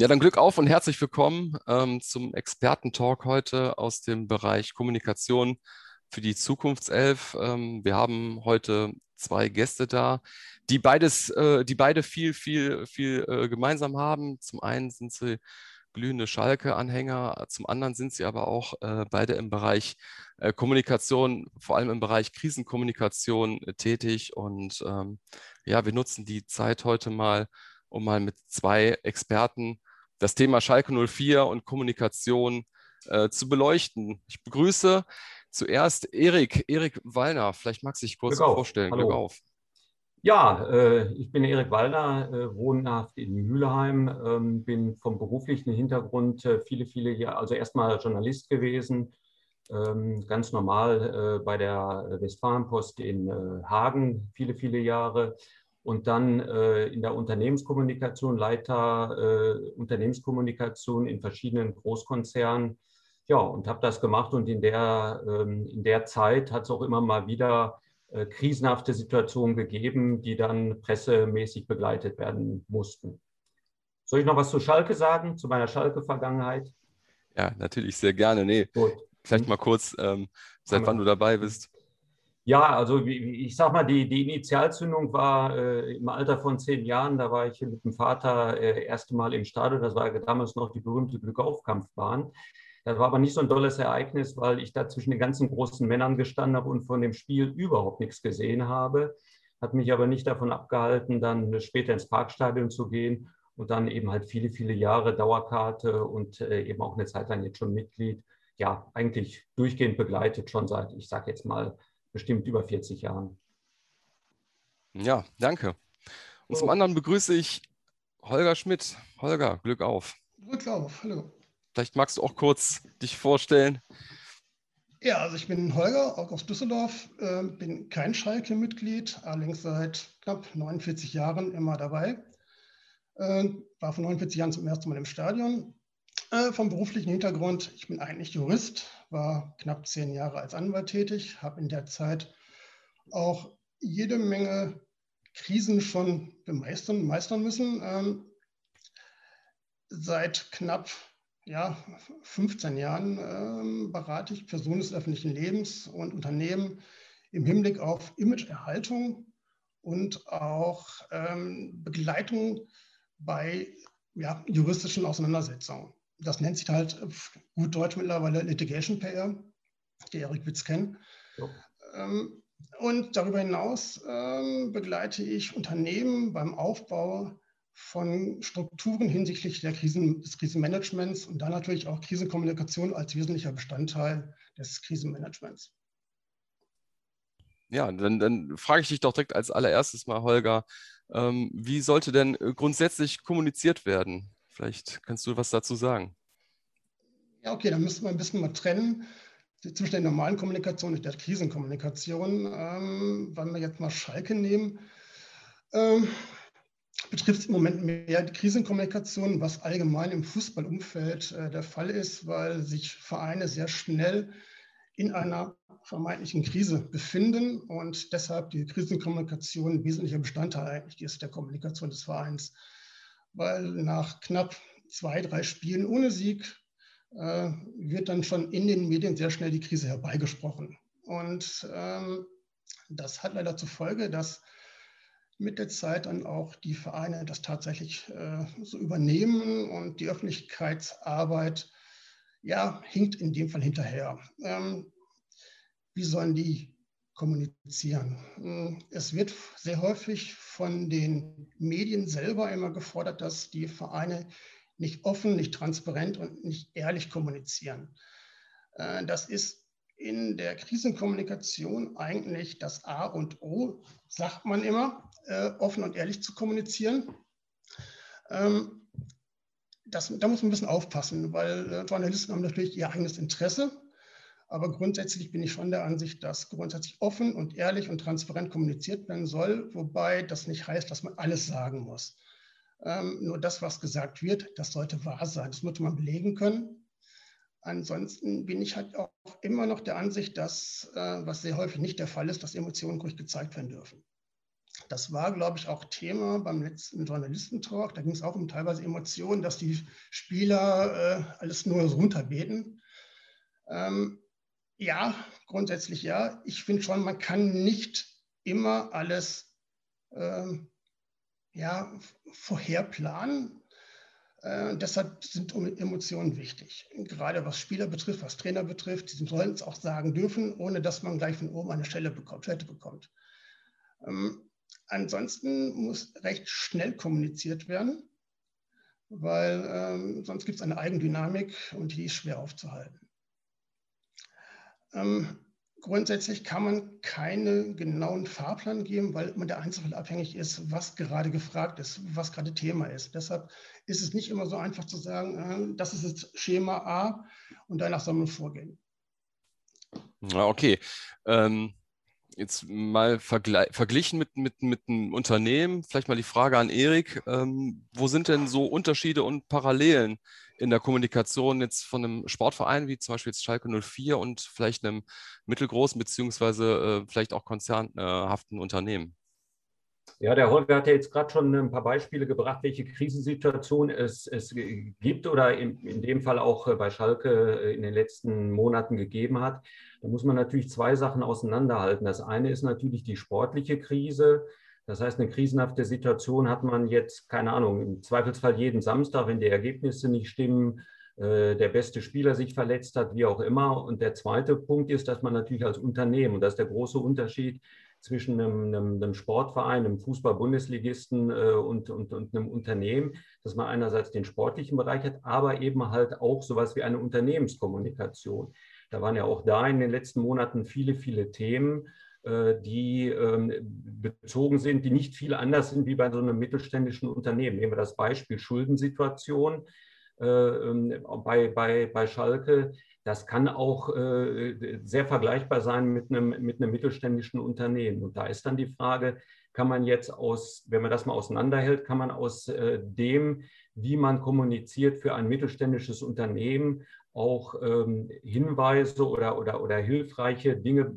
Ja, dann Glück auf und herzlich willkommen ähm, zum Expertentalk heute aus dem Bereich Kommunikation für die Zukunftself. Ähm, wir haben heute zwei Gäste da, die beides, äh, die beide viel, viel, viel äh, gemeinsam haben. Zum einen sind sie glühende Schalke-Anhänger, zum anderen sind sie aber auch äh, beide im Bereich äh, Kommunikation, vor allem im Bereich Krisenkommunikation äh, tätig. Und ähm, ja, wir nutzen die Zeit heute mal, um mal mit zwei Experten das Thema Schalke 04 und Kommunikation äh, zu beleuchten. Ich begrüße zuerst Erik, Erik Wallner. Vielleicht magst du dich kurz Glück vorstellen. Hallo. Glück auf. Ja, äh, ich bin Erik Wallner, äh, wohnhaft in Mülheim, ähm, bin vom beruflichen Hintergrund äh, viele, viele Jahre, also erstmal Journalist gewesen, ähm, ganz normal äh, bei der Westfalenpost in äh, Hagen, viele, viele Jahre und dann äh, in der Unternehmenskommunikation, Leiter äh, Unternehmenskommunikation in verschiedenen Großkonzernen. Ja, und habe das gemacht und in der, ähm, in der Zeit hat es auch immer mal wieder äh, krisenhafte Situationen gegeben, die dann pressemäßig begleitet werden mussten. Soll ich noch was zu Schalke sagen, zu meiner Schalke-Vergangenheit? Ja, natürlich, sehr gerne. Nee, Gut. vielleicht mal kurz, ähm, seit wann du dabei bist. Ja, also ich sag mal, die, die Initialzündung war äh, im Alter von zehn Jahren. Da war ich mit dem Vater äh, erste Mal im Stadion. Das war damals noch die berühmte Glückaufkampfbahn. Das war aber nicht so ein tolles Ereignis, weil ich da zwischen den ganzen großen Männern gestanden habe und von dem Spiel überhaupt nichts gesehen habe. Hat mich aber nicht davon abgehalten, dann später ins Parkstadion zu gehen und dann eben halt viele, viele Jahre Dauerkarte und äh, eben auch eine Zeit lang jetzt schon Mitglied. Ja, eigentlich durchgehend begleitet, schon seit, ich sage jetzt mal, bestimmt über 40 Jahren. Ja, danke. Und zum anderen begrüße ich Holger Schmidt. Holger, Glück auf. Glück auf, hallo. Vielleicht magst du auch kurz dich vorstellen. Ja, also ich bin Holger, auch aus Düsseldorf, äh, bin kein Schalke-Mitglied, allerdings seit knapp 49 Jahren immer dabei. Äh, war vor 49 Jahren zum ersten Mal im Stadion. Äh, vom beruflichen Hintergrund, ich bin eigentlich Jurist, war knapp zehn Jahre als Anwalt tätig, habe in der Zeit auch jede Menge Krisen schon bemeistern meistern müssen. Ähm, seit knapp ja, 15 Jahren ähm, berate ich Personen des öffentlichen Lebens und Unternehmen im Hinblick auf Imageerhaltung und auch ähm, Begleitung bei ja, juristischen Auseinandersetzungen das nennt sich halt gut Deutsch mittlerweile Litigation PR, die Erik Witz kennt. Ähm, und darüber hinaus ähm, begleite ich Unternehmen beim Aufbau von Strukturen hinsichtlich der Krisen, des Krisenmanagements und dann natürlich auch Krisenkommunikation als wesentlicher Bestandteil des Krisenmanagements. Ja, dann, dann frage ich dich doch direkt als allererstes mal, Holger, ähm, wie sollte denn grundsätzlich kommuniziert werden? Vielleicht kannst du was dazu sagen. Ja, okay, dann müssen wir ein bisschen mal trennen zwischen der normalen Kommunikation und der Krisenkommunikation. Ähm, wenn wir jetzt mal Schalke nehmen, ähm, betrifft es im Moment mehr die Krisenkommunikation, was allgemein im Fußballumfeld äh, der Fall ist, weil sich Vereine sehr schnell in einer vermeintlichen Krise befinden und deshalb die Krisenkommunikation ein wesentlicher Bestandteil eigentlich ist der Kommunikation des Vereins weil nach knapp zwei, drei Spielen ohne Sieg äh, wird dann schon in den Medien sehr schnell die Krise herbeigesprochen. Und ähm, das hat leider zur Folge, dass mit der Zeit dann auch die Vereine das tatsächlich äh, so übernehmen und die Öffentlichkeitsarbeit ja, hinkt in dem Fall hinterher. Ähm, wie sollen die kommunizieren. Hm, es wird sehr häufig von den Medien selber immer gefordert, dass die Vereine nicht offen, nicht transparent und nicht ehrlich kommunizieren. Äh, das ist in der Krisenkommunikation eigentlich das A und O, sagt man immer, äh, offen und ehrlich zu kommunizieren. Ähm, das, da muss man ein bisschen aufpassen, weil äh, Journalisten haben natürlich ihr eigenes Interesse aber grundsätzlich bin ich schon der Ansicht, dass grundsätzlich offen und ehrlich und transparent kommuniziert werden soll, wobei das nicht heißt, dass man alles sagen muss. Ähm, nur das, was gesagt wird, das sollte wahr sein. Das muss man belegen können. Ansonsten bin ich halt auch immer noch der Ansicht, dass, äh, was sehr häufig nicht der Fall ist, dass Emotionen ruhig gezeigt werden dürfen. Das war, glaube ich, auch Thema beim letzten Journalistentalk. Da ging es auch um teilweise Emotionen, dass die Spieler äh, alles nur runterbeten. Ähm, ja, grundsätzlich ja. Ich finde schon, man kann nicht immer alles ähm, ja, vorherplanen. Äh, deshalb sind Emotionen wichtig. Gerade was Spieler betrifft, was Trainer betrifft, die sollen es auch sagen dürfen, ohne dass man gleich von oben eine Stelle bekommt, Stelle bekommt. Ähm, ansonsten muss recht schnell kommuniziert werden, weil ähm, sonst gibt es eine Eigendynamik und die ist schwer aufzuhalten. Ähm, grundsätzlich kann man keinen genauen Fahrplan geben, weil man der Einzelfall abhängig ist, was gerade gefragt ist, was gerade Thema ist. Deshalb ist es nicht immer so einfach zu sagen, äh, das ist jetzt Schema A und danach soll man vorgehen. Ja, okay. Ähm, jetzt mal verglichen mit, mit, mit einem Unternehmen, vielleicht mal die Frage an Erik, ähm, wo sind denn so Unterschiede und Parallelen in der Kommunikation jetzt von einem Sportverein wie zum Beispiel jetzt Schalke 04 und vielleicht einem mittelgroßen beziehungsweise äh, vielleicht auch konzernhaften Unternehmen? Ja, der Holger hat ja jetzt gerade schon ein paar Beispiele gebracht, welche Krisensituation es, es gibt oder in, in dem Fall auch äh, bei Schalke äh, in den letzten Monaten gegeben hat. Da muss man natürlich zwei Sachen auseinanderhalten. Das eine ist natürlich die sportliche Krise. Das heißt, eine krisenhafte Situation hat man jetzt, keine Ahnung, im Zweifelsfall jeden Samstag, wenn die Ergebnisse nicht stimmen, äh, der beste Spieler sich verletzt hat, wie auch immer. Und der zweite Punkt ist, dass man natürlich als Unternehmen, und das ist der große Unterschied, zwischen einem, einem, einem Sportverein, einem Fußball-Bundesligisten äh, und, und, und einem Unternehmen, dass man einerseits den sportlichen Bereich hat, aber eben halt auch sowas wie eine Unternehmenskommunikation. Da waren ja auch da in den letzten Monaten viele, viele Themen, die ähm, bezogen sind, die nicht viel anders sind wie bei so einem mittelständischen Unternehmen. Nehmen wir das Beispiel Schuldensituation äh, ähm, bei, bei, bei Schalke das kann auch äh, sehr vergleichbar sein mit einem, mit einem mittelständischen Unternehmen. Und da ist dann die Frage, kann man jetzt aus, wenn man das mal auseinanderhält, kann man aus äh, dem, wie man kommuniziert für ein mittelständisches Unternehmen, auch ähm, Hinweise oder, oder, oder hilfreiche Dinge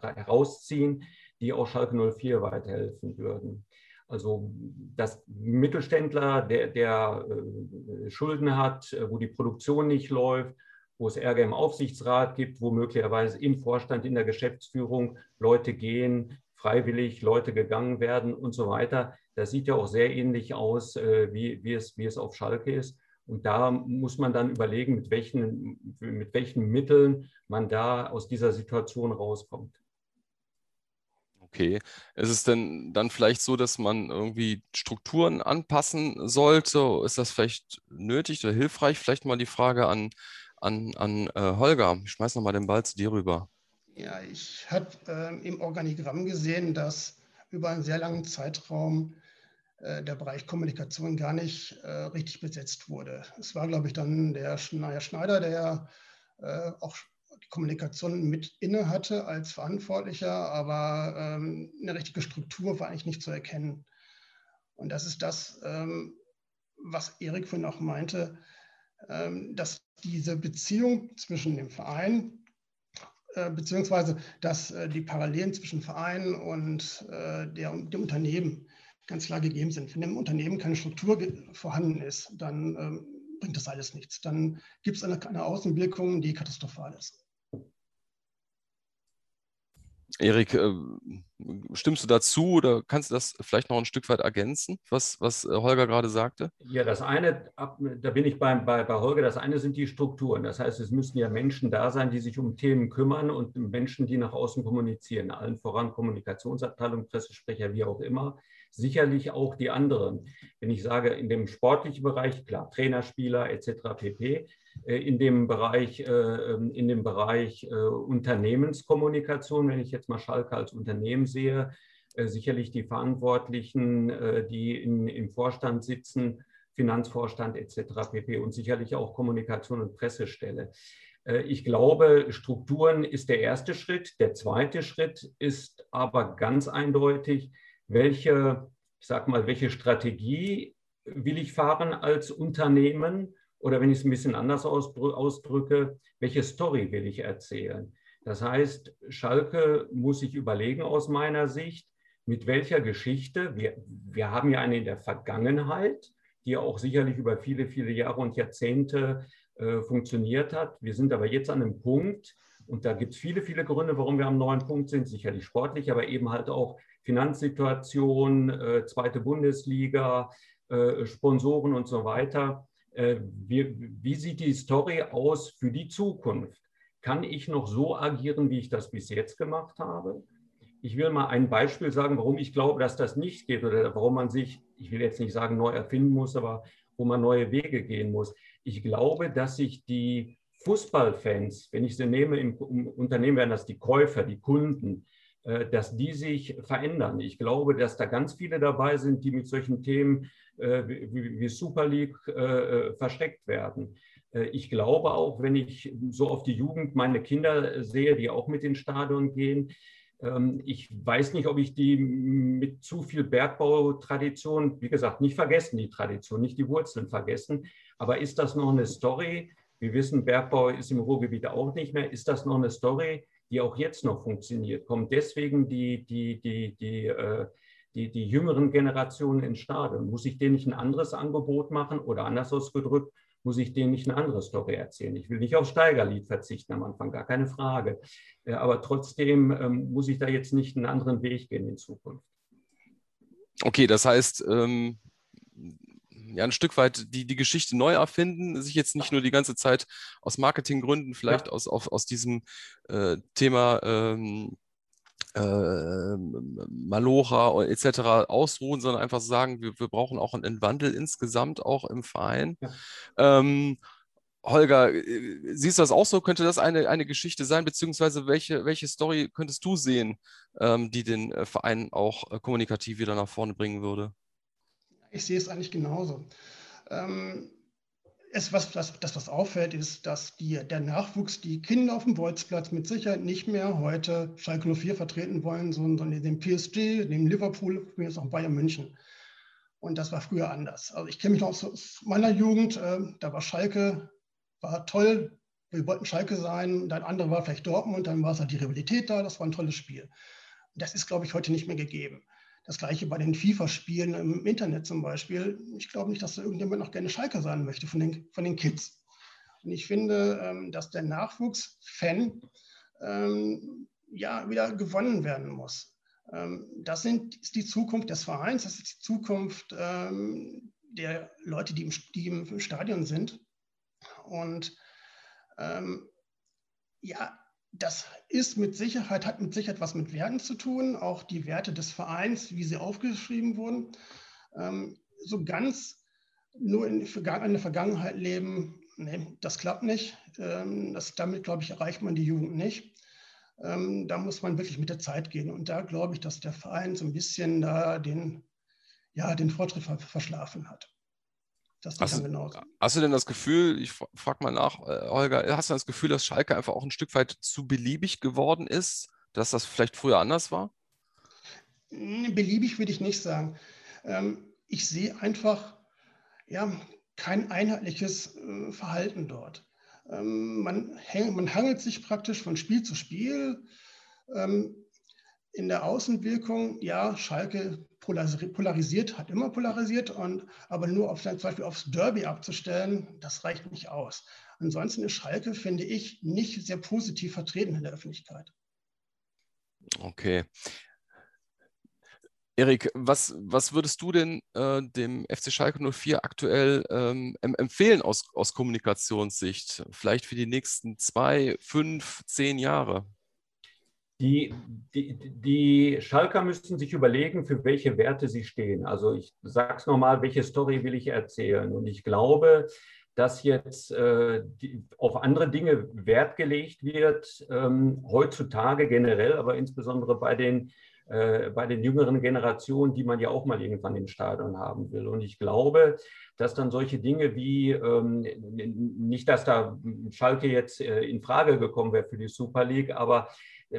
herausziehen, die auch Schalke 04 weiterhelfen würden. Also das Mittelständler, der, der äh, Schulden hat, äh, wo die Produktion nicht läuft, wo es Ärger im Aufsichtsrat gibt, wo möglicherweise im Vorstand, in der Geschäftsführung Leute gehen, freiwillig Leute gegangen werden und so weiter. Das sieht ja auch sehr ähnlich aus, äh, wie, wie, es, wie es auf Schalke ist. Und da muss man dann überlegen, mit welchen, mit welchen Mitteln man da aus dieser Situation rauskommt. Okay. Ist es denn dann vielleicht so, dass man irgendwie Strukturen anpassen sollte? Ist das vielleicht nötig oder hilfreich? Vielleicht mal die Frage an an, an äh, Holger. Ich schmeiß nochmal den Ball zu dir rüber. Ja, ich habe äh, im Organigramm gesehen, dass über einen sehr langen Zeitraum äh, der Bereich Kommunikation gar nicht äh, richtig besetzt wurde. Es war, glaube ich, dann der Schneider, der äh, auch die Kommunikation mit inne hatte als Verantwortlicher, aber ähm, eine richtige Struktur war eigentlich nicht zu erkennen. Und das ist das, ähm, was Erik vorhin auch meinte, ähm, dass diese Beziehung zwischen dem Verein, äh, beziehungsweise dass äh, die Parallelen zwischen Verein und äh, der, dem Unternehmen ganz klar gegeben sind. Wenn im Unternehmen keine Struktur vorhanden ist, dann ähm, bringt das alles nichts. Dann gibt es eine, eine Außenwirkung, die katastrophal ist. Erik, äh, stimmst du dazu oder kannst du das vielleicht noch ein Stück weit ergänzen, was, was äh, Holger gerade sagte? Ja, das eine, da bin ich bei, bei, bei Holger, das eine sind die Strukturen. Das heißt, es müssen ja Menschen da sein, die sich um Themen kümmern und Menschen, die nach außen kommunizieren, allen voran Kommunikationsabteilung, Pressesprecher, wie auch immer. Sicherlich auch die anderen. Wenn ich sage, in dem sportlichen Bereich, klar, Trainer, Spieler etc. pp. Äh, in dem Bereich, äh, ähm, in dem Bereich äh, Unternehmenskommunikation, wenn ich jetzt mal Schalke als Unternehmen sehe, sicherlich die Verantwortlichen, die in, im Vorstand sitzen, Finanzvorstand etc. pp. und sicherlich auch Kommunikation und Pressestelle. Ich glaube, Strukturen ist der erste Schritt. Der zweite Schritt ist aber ganz eindeutig, welche, ich sag mal, welche Strategie will ich fahren als Unternehmen oder wenn ich es ein bisschen anders ausdrücke, welche Story will ich erzählen? Das heißt, Schalke muss sich überlegen aus meiner Sicht, mit welcher Geschichte, wir, wir haben ja eine in der Vergangenheit, die auch sicherlich über viele, viele Jahre und Jahrzehnte äh, funktioniert hat. Wir sind aber jetzt an einem Punkt, und da gibt es viele, viele Gründe, warum wir am neuen Punkt sind, sicherlich sportlich, aber eben halt auch Finanzsituation, äh, zweite Bundesliga, äh, Sponsoren und so weiter. Äh, wie, wie sieht die Story aus für die Zukunft? Kann ich noch so agieren, wie ich das bis jetzt gemacht habe? Ich will mal ein Beispiel sagen, warum ich glaube, dass das nicht geht oder warum man sich, ich will jetzt nicht sagen neu erfinden muss, aber wo man neue Wege gehen muss. Ich glaube, dass sich die Fußballfans, wenn ich sie nehme, im Unternehmen wären das die Käufer, die Kunden, dass die sich verändern. Ich glaube, dass da ganz viele dabei sind, die mit solchen Themen äh, wie Super League äh, versteckt werden. Ich glaube auch, wenn ich so auf die Jugend meine Kinder sehe, die auch mit den Stadion gehen, ähm, ich weiß nicht, ob ich die mit zu viel Bergbautradition, wie gesagt, nicht vergessen, die Tradition, nicht die Wurzeln vergessen, aber ist das noch eine Story, wir wissen, Bergbau ist im Ruhrgebiet auch nicht mehr. Ist das noch eine Story, die auch jetzt noch funktioniert? Kommt deswegen die, die, die, die, äh, die, die jüngeren Generationen ins Stadion? Muss ich denen nicht ein anderes Angebot machen oder anders ausgedrückt, muss ich denen nicht eine andere Story erzählen? Ich will nicht auf Steigerlied verzichten am Anfang, gar keine Frage. Äh, aber trotzdem ähm, muss ich da jetzt nicht einen anderen Weg gehen in Zukunft. Okay, das heißt, ähm, ja, ein Stück weit die, die Geschichte neu erfinden, sich jetzt nicht nur die ganze Zeit aus Marketinggründen, vielleicht ja. aus, auf, aus diesem äh, Thema ähm, äh, Malocha etc. ausruhen, sondern einfach sagen, wir, wir brauchen auch einen Wandel insgesamt auch im Verein. Ja. Ähm, Holger, äh, siehst du das auch so? Könnte das eine, eine Geschichte sein, beziehungsweise welche, welche Story könntest du sehen, ähm, die den äh, Verein auch äh, kommunikativ wieder nach vorne bringen würde? Ich sehe es eigentlich genauso. Ähm, es, was, das, das, was auffällt, ist, dass die, der Nachwuchs, die Kinder auf dem Bolzplatz mit Sicherheit nicht mehr heute Schalke 04 vertreten wollen, sondern den PSG, den Liverpool, jetzt auch Bayern München. Und das war früher anders. Also ich kenne mich noch aus meiner Jugend, äh, da war Schalke, war toll, wir wollten Schalke sein, dann andere war vielleicht Dortmund, dann war es halt die Rivalität da, das war ein tolles Spiel. Das ist, glaube ich, heute nicht mehr gegeben. Das gleiche bei den FIFA-Spielen im Internet zum Beispiel. Ich glaube nicht, dass da irgendjemand noch gerne Schalke sein möchte von den, von den Kids. Und ich finde, ähm, dass der Nachwuchs-Fan ähm, ja wieder gewonnen werden muss. Ähm, das sind, ist die Zukunft des Vereins, das ist die Zukunft ähm, der Leute, die im, die im Stadion sind. Und ähm, ja, das ist mit Sicherheit, hat mit Sicherheit was mit Werten zu tun, auch die Werte des Vereins, wie sie aufgeschrieben wurden. Ähm, so ganz nur in, der Vergangenheit leben, nee, das klappt nicht. Ähm, das, damit, glaube ich, erreicht man die Jugend nicht. Ähm, da muss man wirklich mit der Zeit gehen. Und da glaube ich, dass der Verein so ein bisschen da den, ja, den Fortschritt verschlafen hat. Das hast, dann genauso. Hast du denn das Gefühl, ich frage mal nach, äh, Holger, hast du das Gefühl, dass Schalke einfach auch ein Stück weit zu beliebig geworden ist, dass das vielleicht früher anders war? Hm, beliebig würde ich nicht sagen. Ähm, ich sehe einfach ja, kein einheitliches äh, Verhalten dort. Ähm, man, man hangelt sich praktisch von Spiel zu Spiel. Ähm, in der Außenwirkung, ja, Schalke polarisiert, hat immer polarisiert, und, aber nur auf, zum Beispiel aufs Derby abzustellen, das reicht nicht aus. Ansonsten ist Schalke, finde ich, nicht sehr positiv vertreten in der Öffentlichkeit. Okay. Erik, was, was würdest du denn äh, dem FC Schalke 04 aktuell ähm, empfehlen aus, aus Kommunikationssicht? Vielleicht für die nächsten zwei, fünf, zehn Jahre? Die, die, Schalker müssten sich überlegen, für welche Werte sie stehen. Also ich sage es nochmal, welche Story will ich erzählen? Und ich glaube, dass jetzt äh, die, auf andere Dinge Wert gelegt wird, ähm, heutzutage generell, aber insbesondere bei den, äh, bei den jüngeren Generationen, die man ja auch mal irgendwann im Stadion haben will. Und ich glaube, dass dann solche Dinge wie, ähm, nicht, dass da Schalke jetzt äh, in Frage gekommen wäre für die Super League, aber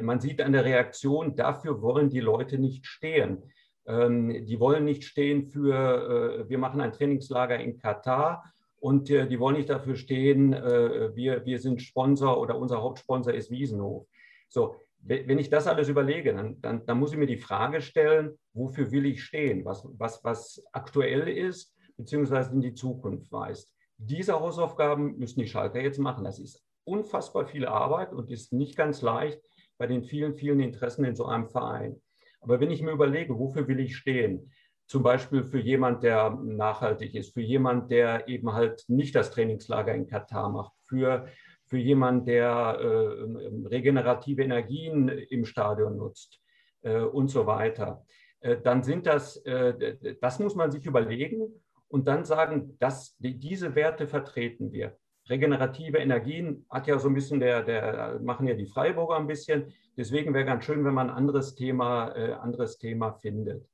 man sieht an der Reaktion, dafür wollen die Leute nicht stehen. Ähm, die wollen nicht stehen für, äh, wir machen ein Trainingslager in Katar und äh, die wollen nicht dafür stehen, äh, wir, wir sind Sponsor oder unser Hauptsponsor ist Wiesenhof. So, wenn ich das alles überlege, dann, dann, dann, muss ich mir die Frage stellen, wofür will ich stehen, was, was, was aktuell ist, beziehungsweise in die Zukunft weist. Diese Hausaufgaben müssen die Schalker jetzt machen. Das ist unfassbar viel Arbeit und ist nicht ganz leicht bei den vielen, vielen Interessen in so einem Verein. Aber wenn ich mir überlege, wofür will ich stehen, zum Beispiel für jemand, der nachhaltig ist, für jemand, der eben halt nicht das Trainingslager in Katar macht, für, für jemand, der äh, regenerative Energien im Stadion nutzt äh, und so weiter, äh, dann sind das, äh, das muss man sich überlegen und dann sagen, dass die, diese Werte vertreten wir. Regenerative Energien hat ja so ein bisschen der, der machen ja die Freiburger ein bisschen. Deswegen wäre ganz schön, wenn man ein anderes Thema, äh, anderes Thema findet.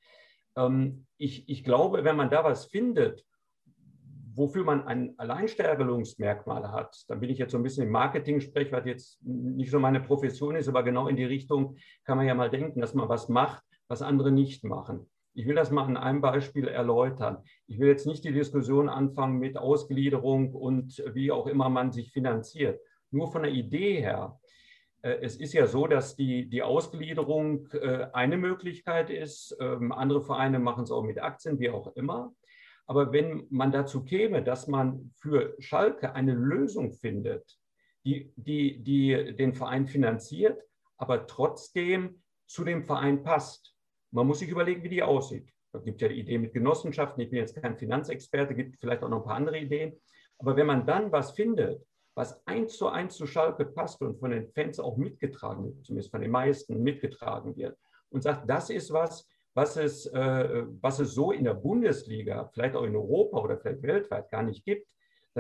Ähm, ich, ich glaube, wenn man da was findet, wofür man ein Alleinstellungsmerkmal hat, dann bin ich jetzt so ein bisschen im Marketing spreche, was jetzt nicht so meine Profession ist, aber genau in die Richtung kann man ja mal denken, dass man was macht, was andere nicht machen. Ich will das mal an einem Beispiel erläutern. Ich will jetzt nicht die Diskussion anfangen mit Ausgliederung und wie auch immer man sich finanziert. Nur von der Idee her äh, es ist ja so, dass die, die Ausgliederung äh, eine Möglichkeit ist. Ähm, andere Vereine machen es auch mit Aktien, wie auch immer. Aber wenn man dazu käme, dass man für Schalke eine Lösung findet, die, die, die den Verein finanziert, aber trotzdem zu dem Verein passt. Man muss sich überlegen, wie die aussieht. Es gibt ja die Idee mit Genossenschaften. Ich bin jetzt kein Finanzexperte, gibt vielleicht auch noch ein paar andere Ideen. Aber wenn man dann was findet, was eins zu eins zu Schalke passt und von den Fans auch mitgetragen wird, zumindest von den meisten mitgetragen wird, und sagt, das ist was, was es, äh, was es so in der Bundesliga, vielleicht auch in Europa oder vielleicht weltweit gar nicht gibt,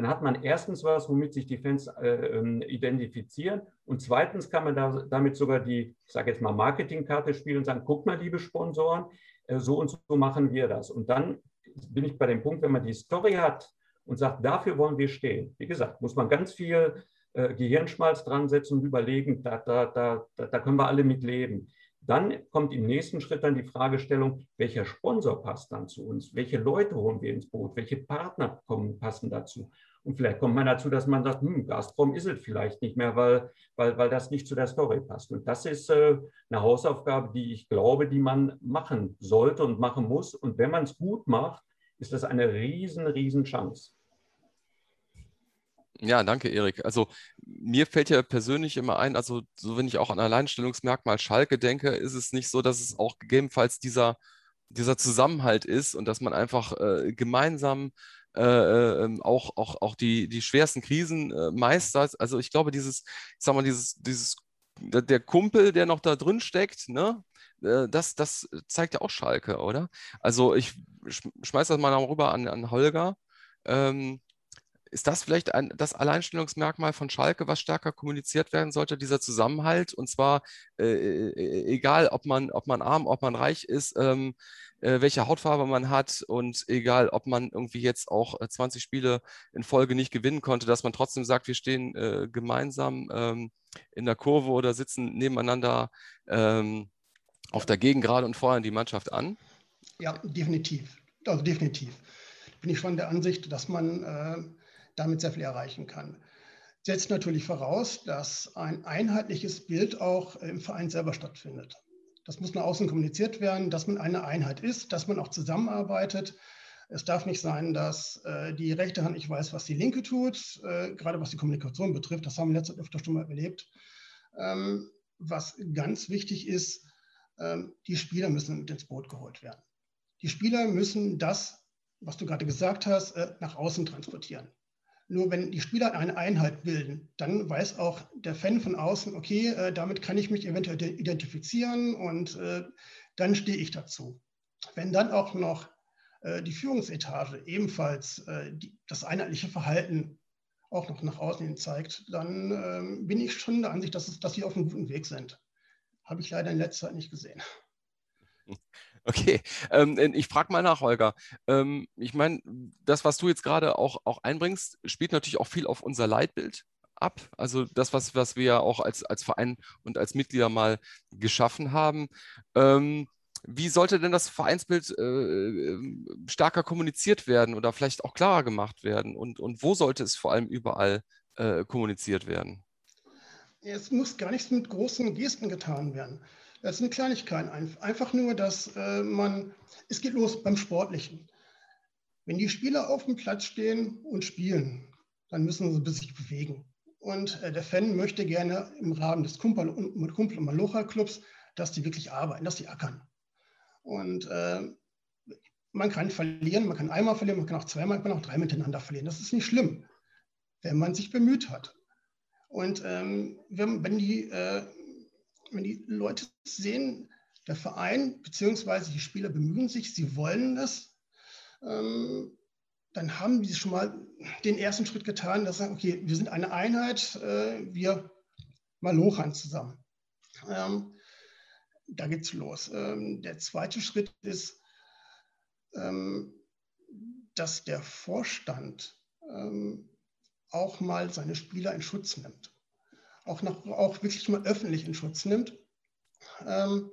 dann hat man erstens was, womit sich die Fans äh, ähm, identifizieren. Und zweitens kann man da, damit sogar die, ich sage jetzt mal, Marketingkarte spielen und sagen, guck mal, liebe Sponsoren, äh, so und so machen wir das. Und dann bin ich bei dem Punkt, wenn man die Story hat, und sagt, dafür wollen wir stehen. Wie gesagt, muss man ganz viel äh, Gehirnschmalz dran setzen und überlegen, da, da, da, da können wir alle mit leben. Dann kommt im nächsten Schritt dann die Fragestellung, welcher Sponsor passt dann zu uns? Welche Leute holen wir ins Boot? Welche Partner kommen, passen dazu? Und vielleicht kommt man dazu, dass man sagt, hm, Gazprom ist es vielleicht nicht mehr, weil, weil, weil das nicht zu der Story passt. Und das ist äh, eine Hausaufgabe, die ich glaube, die man machen sollte und machen muss. Und wenn man es gut macht, ist das eine riesen, riesen Chance. Ja, danke, Erik. Also mir fällt ja persönlich immer ein, also so wenn ich auch an Alleinstellungsmerkmal Schalke denke, ist es nicht so, dass es auch gegebenenfalls dieser, dieser Zusammenhalt ist und dass man einfach äh, gemeinsam äh, ähm, auch, auch, auch die, die schwersten Krisen äh, meistert. Also ich glaube, dieses, ich sag mal, dieses, dieses, der Kumpel, der noch da drin steckt, ne, äh, das, das zeigt ja auch Schalke, oder? Also ich schmeiß das mal rüber an, an Holger. Ähm, ist das vielleicht ein, das Alleinstellungsmerkmal von Schalke, was stärker kommuniziert werden sollte, dieser Zusammenhalt? Und zwar äh, äh, egal, ob man, ob man arm, ob man reich ist, ähm, äh, welche Hautfarbe man hat und egal, ob man irgendwie jetzt auch 20 äh, Spiele in Folge nicht gewinnen konnte, dass man trotzdem sagt, wir stehen äh, gemeinsam ähm, in der Kurve oder sitzen nebeneinander ähm, auf der Gegengrade und feuern die Mannschaft an? Ja, definitiv. Also definitiv. Bin ich schon der Ansicht, dass man äh, damit sehr viel erreichen kann. Setzt natürlich voraus, dass ein einheitliches Bild auch im Verein selber stattfindet. Das muss nach außen kommuniziert werden, dass man eine Einheit ist, dass man auch zusammenarbeitet. Es darf nicht sein, dass äh, die rechte Hand nicht weiß, was die linke tut, äh, gerade was die Kommunikation betrifft. Das haben wir letzte öfter schon mal erlebt. Ähm, was ganz wichtig ist, ähm, die Spieler müssen mit ins Boot geholt werden. Die Spieler müssen das, was du gerade gesagt hast, äh, nach außen transportieren. Nur wenn die Spieler eine Einheit bilden, dann weiß auch der Fan von außen, okay, äh, damit kann ich mich eventuell identifizieren und äh, dann stehe ich dazu. Wenn dann auch noch äh, die Führungsetage ebenfalls das einheitliche Verhalten auch noch nach außen hin zeigt, dann ähm, bin ich schon der Ansicht, dass, es, sie auf einem guten Weg sind. Habe ich leider in letzter Zeit nicht gesehen. Okay, ähm, ich frage mal nach, Holger. Ähm, ich meine, das, was du jetzt gerade auch, auch einbringst, spielt natürlich auch viel auf unser Leitbild ab. Also das, was, was wir ja auch als, als Verein und als Mitglieder mal geschaffen haben. Ähm, wie sollte denn das Vereinsbild äh, ähm, stärker kommuniziert werden oder vielleicht auch klarer gemacht werden? Und, und wo sollte es vor allem überall äh, kommuniziert werden? es muss gar nichts mit großen Gesten getan werden. Das sind Kleinigkeiten. Einfach nur, dass äh, man, es geht los beim Sportlichen. Wenn die Spieler auf dem Platz stehen und spielen, dann müssen sie sich bewegen. Und äh, der Fan möchte gerne im Rahmen des Kumpel- und, Kumpel und Malocha-Clubs, dass die wirklich arbeiten, dass die ackern. Und äh, man kann verlieren, man kann einmal verlieren, man kann auch zweimal, man kann auch drei miteinander verlieren. Das ist nicht schlimm, wenn man sich bemüht hat. Und ähm, wenn, wenn, die, äh, wenn die Leute sehen, der Verein bzw. die Spieler bemühen sich, sie wollen das, ähm, dann haben die schon mal den ersten Schritt getan, dass sie sagen, okay, wir sind eine Einheit, äh, wir malochern zusammen. Ähm, da geht's los. Ähm, der zweite Schritt ist, ähm, dass der Vorstand ähm, auch mal seine Spieler in Schutz nimmt. Auch, noch, auch wirklich mal öffentlich in Schutz nimmt. Ähm,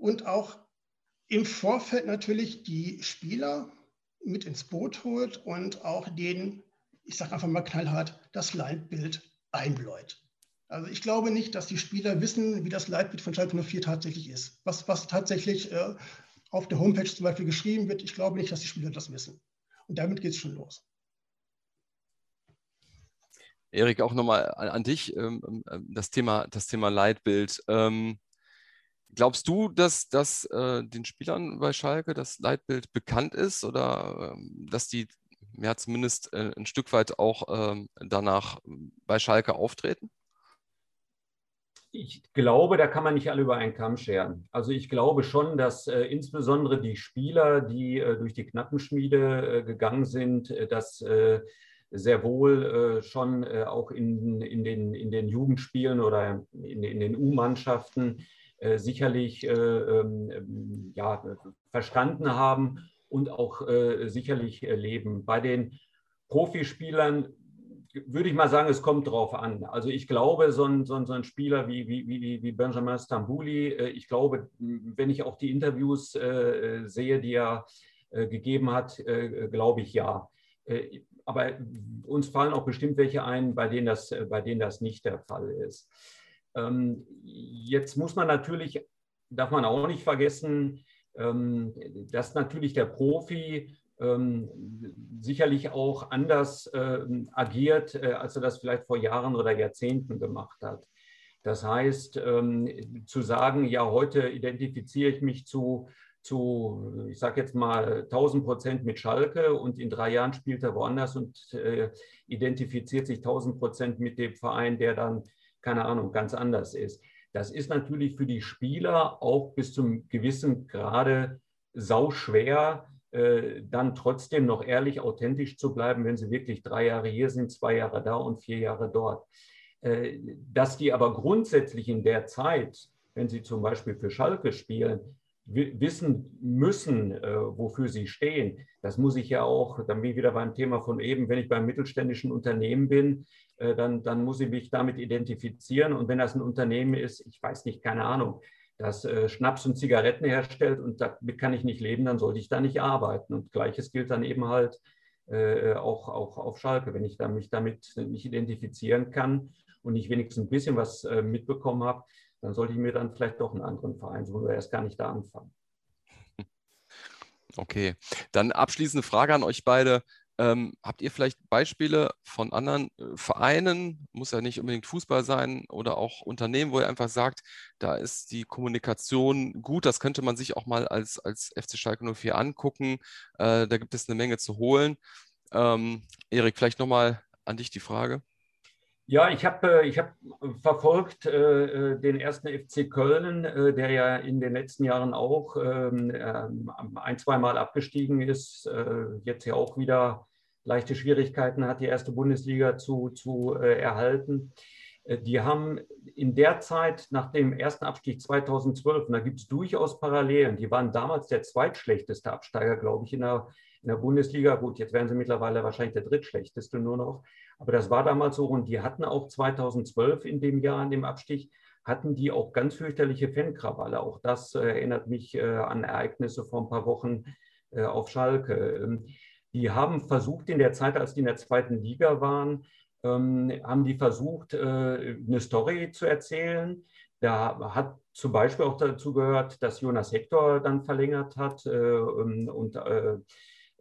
und auch im Vorfeld natürlich die Spieler mit ins Boot holt und auch den, ich sage einfach mal knallhart, das Leitbild einbläut. Also ich glaube nicht, dass die Spieler wissen, wie das Leitbild von Schalke 04 tatsächlich ist. Was, was tatsächlich äh, auf der Homepage zum Beispiel geschrieben wird, ich glaube nicht, dass die Spieler das wissen. Und damit geht es schon los. Erik, auch nochmal an, an, dich, ähm, ähm, das, Thema, das Thema Leitbild. Ähm, glaubst du, dass, dass äh, den Spielern bei Schalke das Leitbild bekannt ist oder ähm, dass die ja zumindest äh, ein Stück weit auch ähm, danach bei Schalke auftreten? Ich glaube, da kann man nicht alle über einen Kamm scheren. Also ich glaube schon, dass äh, insbesondere die Spieler, die äh, durch die Knappenschmiede äh, gegangen sind, äh, dass äh, sehr wohl äh, schon auch in, in, den, in den Jugendspielen oder in, in den U-Mannschaften sicherlich ähm, ja, verstanden haben und auch sicherlich leben. Bei den Profispielern würde ich mal sagen, es kommt drauf an. Also ich glaube, so ein, so ein, so ein Spieler wie, wie, wie, wie Benjamin Stambouli, äh, ich glaube, wenn ich auch die Interviews äh, sehe, die er äh, gegeben hat, äh, glaube ich ja. Aber uns fallen auch bestimmt welche ein, bei denen das, bei denen das nicht der Fall ist. Ähm, jetzt muss man natürlich, darf man auch nicht vergessen, ähm, dass natürlich der Profi ähm, sicherlich auch anders äh, agiert, äh, als er das vielleicht vor Jahren oder Jahrzehnten gemacht hat. Das heißt, zu sagen, ja, heute identifiziere ich mich zu, zu ich sage jetzt mal, 1000 Prozent mit Schalke und in drei Jahren spielt er woanders und äh, identifiziert sich 1000 Prozent mit dem Verein, der dann, keine Ahnung, ganz anders ist. Das ist natürlich für die Spieler auch bis zum gewissen Grade sauschwer, äh, dann trotzdem noch ehrlich, authentisch zu bleiben, wenn sie wirklich drei Jahre hier sind, zwei Jahre da und vier Jahre dort. Äh, dass die aber grundsätzlich in der Zeit, wenn sie zum Beispiel für Schalke spielen, wissen müssen, äh, wofür sie stehen. Das muss ich ja auch, dann bin ich wieder beim Thema von eben, wenn ich beim mittelständischen Unternehmen bin, dann, dann muss ich mich damit identifizieren. Und wenn das ein Unternehmen ist, ich weiß nicht, keine Ahnung, das äh, Schnaps und Zigaretten herstellt und damit kann ich nicht leben, dann sollte ich da nicht arbeiten. Und gleiches gilt dann eben halt äh, auch, auch auf Schalke. Wenn ich da, mich damit nicht identifizieren kann und nicht wenigstens ein bisschen was äh, mitbekommen habe, dann sollte ich mir dann vielleicht doch einen anderen Verein suchen oder erst gar nicht da anfangen. Okay, dann abschließende Frage an euch beide. Ähm, habt ihr vielleicht Beispiele von anderen äh, Vereinen, muss ja nicht unbedingt Fußball sein oder auch Unternehmen, wo ihr einfach sagt, da ist die Kommunikation gut, das könnte man sich auch mal als, als FC Schalke 04 angucken, äh, da gibt es eine Menge zu holen. Ähm, Erik, vielleicht nochmal an dich die Frage. Ja, ich habe äh, ich hab verfolgt äh, äh den ersten FC Köln, äh, der ja in den letzten Jahren auch ähm, ähm, ein, zweimal abgestiegen ist, äh, jetzt ja auch wieder leichte Schwierigkeiten hat, die erste Bundesliga zu, zu äh, erhalten. Die haben in der Zeit nach dem ersten Abstieg 2012, und da gibt es durchaus Parallelen, die waren damals der zweitschlechteste Absteiger, glaube ich, in der, in der Bundesliga. Gut, jetzt wären sie mittlerweile wahrscheinlich der drittschlechteste nur noch. Aber das war damals so und die hatten auch 2012 in dem Jahr an dem Abstieg, hatten die auch ganz fürchterliche Fankrawalle. Auch das äh, erinnert mich äh, an Ereignisse vor ein paar Wochen äh, auf Schalke. Ähm, die haben versucht in der Zeit, als die in der zweiten Liga waren, ähm, haben die versucht, äh, eine Story zu erzählen. Da hat zum Beispiel auch dazu gehört, dass Jonas Hector dann verlängert hat äh, und äh,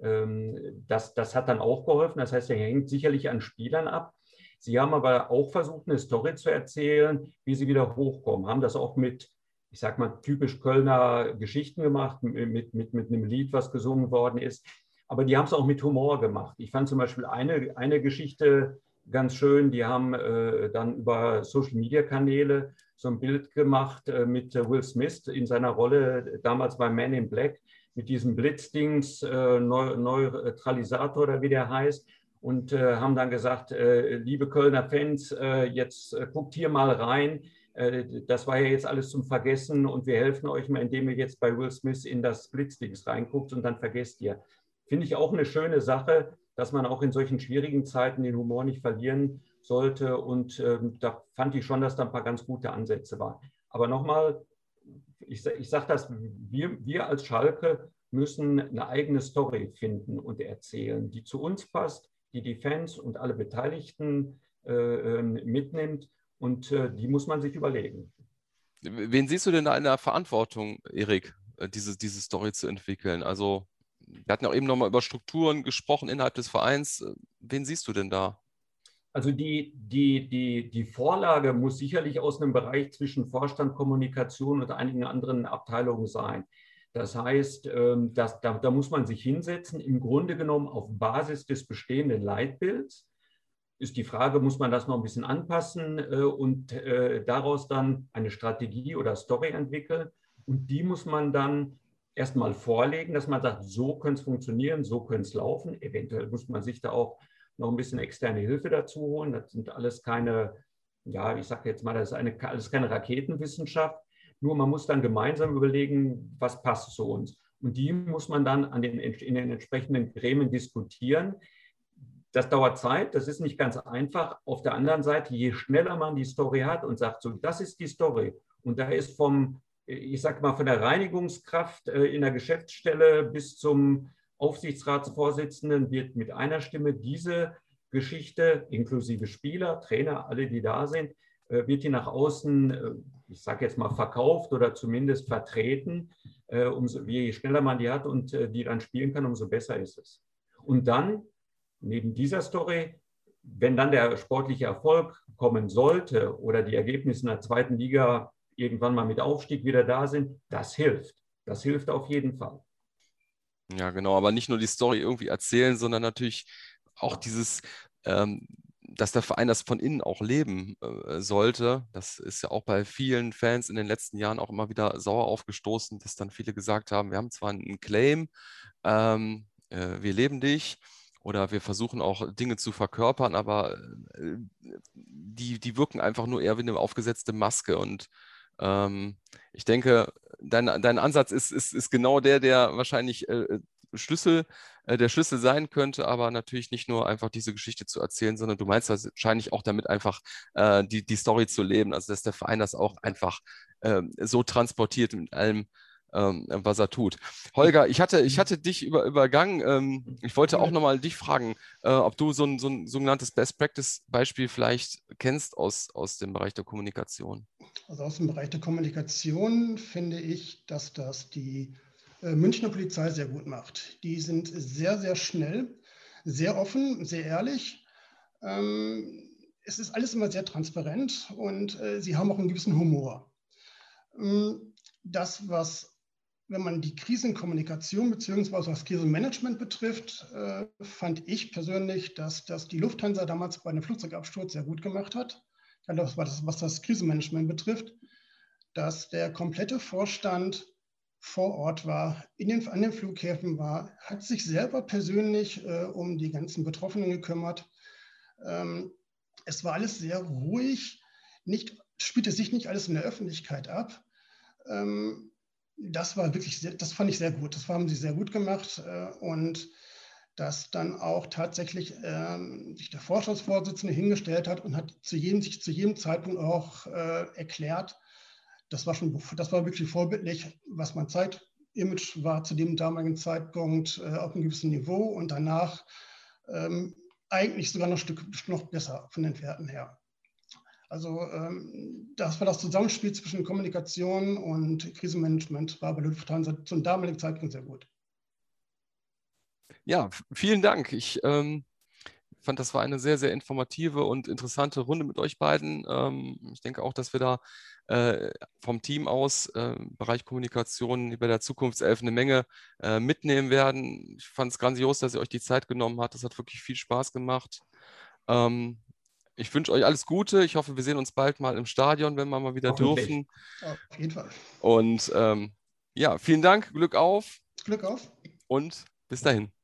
ähm, das, das hat dann auch geholfen. Das heißt, er hängt sicherlich an Spielern ab. Sie haben aber auch versucht, eine Story zu erzählen, wie sie wieder hochkommen. Haben das auch mit, ich sag mal, typisch Kölner Geschichten gemacht, mit, mit, mit einem Lied, was gesungen worden ist. Aber die haben es auch mit Humor gemacht. Ich fand zum Beispiel eine, eine Geschichte ganz schön. Die haben äh, dann über Social-Media-Kanäle so ein Bild gemacht äh, mit Will Smith in seiner Rolle damals bei Man in Black mit diesem Blitzdings, äh, Neutralisator oder wie der heißt und äh, haben dann gesagt, äh, liebe Kölner Fans, äh, jetzt äh, guckt hier mal rein. das war ja jetzt alles zum Vergessen und wir helfen euch mal, indem ihr jetzt bei Will Smith in das Blitzdings reinguckt und dann vergesst ihr. Finde ich auch eine schöne Sache, dass man auch in solchen schwierigen Zeiten den Humor nicht verlieren sollte. Und ähm, da fand ich schon, dass da ein paar ganz gute Ansätze waren. Aber nochmal, ich, ich sage das, wir, wir als Schalke müssen eine eigene Story finden und erzählen, die zu uns passt, die die Fans und alle Beteiligten äh, ähm, mitnimmt. Und äh, die muss man sich überlegen. Wen siehst du denn da in der Verantwortung, Erik, äh, diese, diese Story zu entwickeln? Also, wir hatten auch eben nochmal über Strukturen gesprochen innerhalb des Vereins. Äh, wen siehst du denn da? Also die, die, die, die Vorlage muss sicherlich aus einem Bereich zwischen Vorstand, Kommunikation und einigen anderen Abteilungen sein. Das heißt, ähm, dass, da, da muss man sich hinsetzen, im Grunde genommen auf Basis des bestehenden Leitbilds. Ist die Frage, muss man das noch ein bisschen anpassen äh, und äh, daraus dann eine Strategie oder Story entwickeln? Und die muss man dann erstmal vorlegen, dass man sagt, so könnte es funktionieren, so könnte es laufen. Eventuell muss man sich da auch noch ein bisschen externe Hilfe dazu holen. Das sind alles keine, ja, ich sage jetzt mal, das ist eine, alles keine Raketenwissenschaft. Nur man muss dann gemeinsam überlegen, was passt zu uns. Und die muss man dann an den, in den entsprechenden Gremien diskutieren. Das dauert Zeit, das ist nicht ganz einfach. Auf der anderen Seite, je schneller man die Story hat und sagt, so, das ist die Story. Und da ist vom, ich sage mal, von der Reinigungskraft äh, in der Geschäftsstelle bis zum Aufsichtsratsvorsitzenden wird mit einer Stimme diese Geschichte, inklusive Spieler, Trainer, alle, die da sind, äh, wird die nach außen, äh, ich sage jetzt mal, verkauft oder zumindest vertreten. Äh, umso, je schneller man die hat und die dann spielen kann, umso besser ist es. Und dann, neben dieser Story, wenn dann der sportliche Erfolg kommen sollte oder die Ergebnisse in der zweiten Liga irgendwann mal mit Aufstieg wieder da sind, das hilft. Das hilft auf jeden Fall. Ja, genau, aber nicht nur die Story irgendwie erzählen, sondern natürlich auch dieses, ähm, dass der Verein das von innen auch leben äh, sollte. Das ist ja auch bei vielen Fans in den letzten Jahren auch immer wieder sauer aufgestoßen, dass dann viele gesagt haben, wir haben zwar einen Claim, ähm, äh, wir leben dich oder wir versuchen auch Dinge zu verkörpern, aber äh, die, die wirken einfach nur eher wie eine aufgesetzte Maske und ähm, ich denke, dein, dein Ansatz ist, ist, ist genau der, der wahrscheinlich äh, Schlüssel, äh, der Schlüssel sein könnte, aber natürlich nicht nur einfach diese Geschichte zu erzählen, sondern du meinst wahrscheinlich auch damit einfach äh, die, die Story zu leben, also dass der Verein das auch einfach ähm, so transportiert mit allem, ähm, was er tut. Holger, ich hatte, ich hatte dich über, übergangen. Ähm, ich wollte auch nochmal dich fragen, äh, ob du so ein, so ein sogenanntes Best-Practice-Beispiel vielleicht kennst aus, aus dem Bereich der Kommunikation. Also aus dem Bereich der Kommunikation finde ich, dass das die äh, Münchner Polizei sehr gut macht. Die sind sehr, sehr schnell, sehr offen, sehr ehrlich. Ähm, es ist alles immer sehr transparent und äh, sie haben auch einen gewissen Humor. Ähm, das, was wenn man die Krisenkommunikation bzw. das Krisenmanagement betrifft, äh, fand ich persönlich, dass das die Lufthansa damals bei einem Flugzeugabsturz sehr gut gemacht hat. Das, was das Krisenmanagement betrifft, dass der komplette Vorstand vor Ort war, in den, an den Flughäfen war, hat sich selber persönlich äh, um die ganzen Betroffenen gekümmert. Ähm, es war alles sehr ruhig, nicht, spielte sich nicht alles in der Öffentlichkeit ab. Ähm, das war wirklich, sehr, das fand ich sehr gut. Das haben sie sehr gut gemacht äh, und dass dann auch tatsächlich ähm, sich der Vorstandsvorsitzende hingestellt hat und hat zu jedem, sich zu jedem Zeitpunkt auch äh, erklärt, das war schon, das war wirklich vorbildlich, was man zeigt. Image war zu dem damaligen Zeitpunkt äh, auf einem gewissen Niveau und danach ähm, eigentlich sogar noch ein Stück noch besser von den Werten her. Also ähm, das war das Zusammenspiel zwischen Kommunikation und Krisenmanagement war bei Lufthansa zum damaligen Zeitpunkt sehr gut. Ja, vielen Dank. Ich ähm, fand, das war eine sehr, sehr informative und interessante Runde mit euch beiden. Ähm, ich denke auch, dass wir da äh, vom Team aus, äh, Bereich Kommunikation bei der Zukunftself eine Menge äh, mitnehmen werden. Ich fand es grandios, dass ihr euch die Zeit genommen habt. Das hat wirklich viel Spaß gemacht. Ähm, ich wünsche euch alles Gute. Ich hoffe, wir sehen uns bald mal im Stadion, wenn wir mal wieder dürfen. Auf jeden Fall. Und ähm, ja, vielen Dank. Glück auf. Glück auf. Und bis dahin.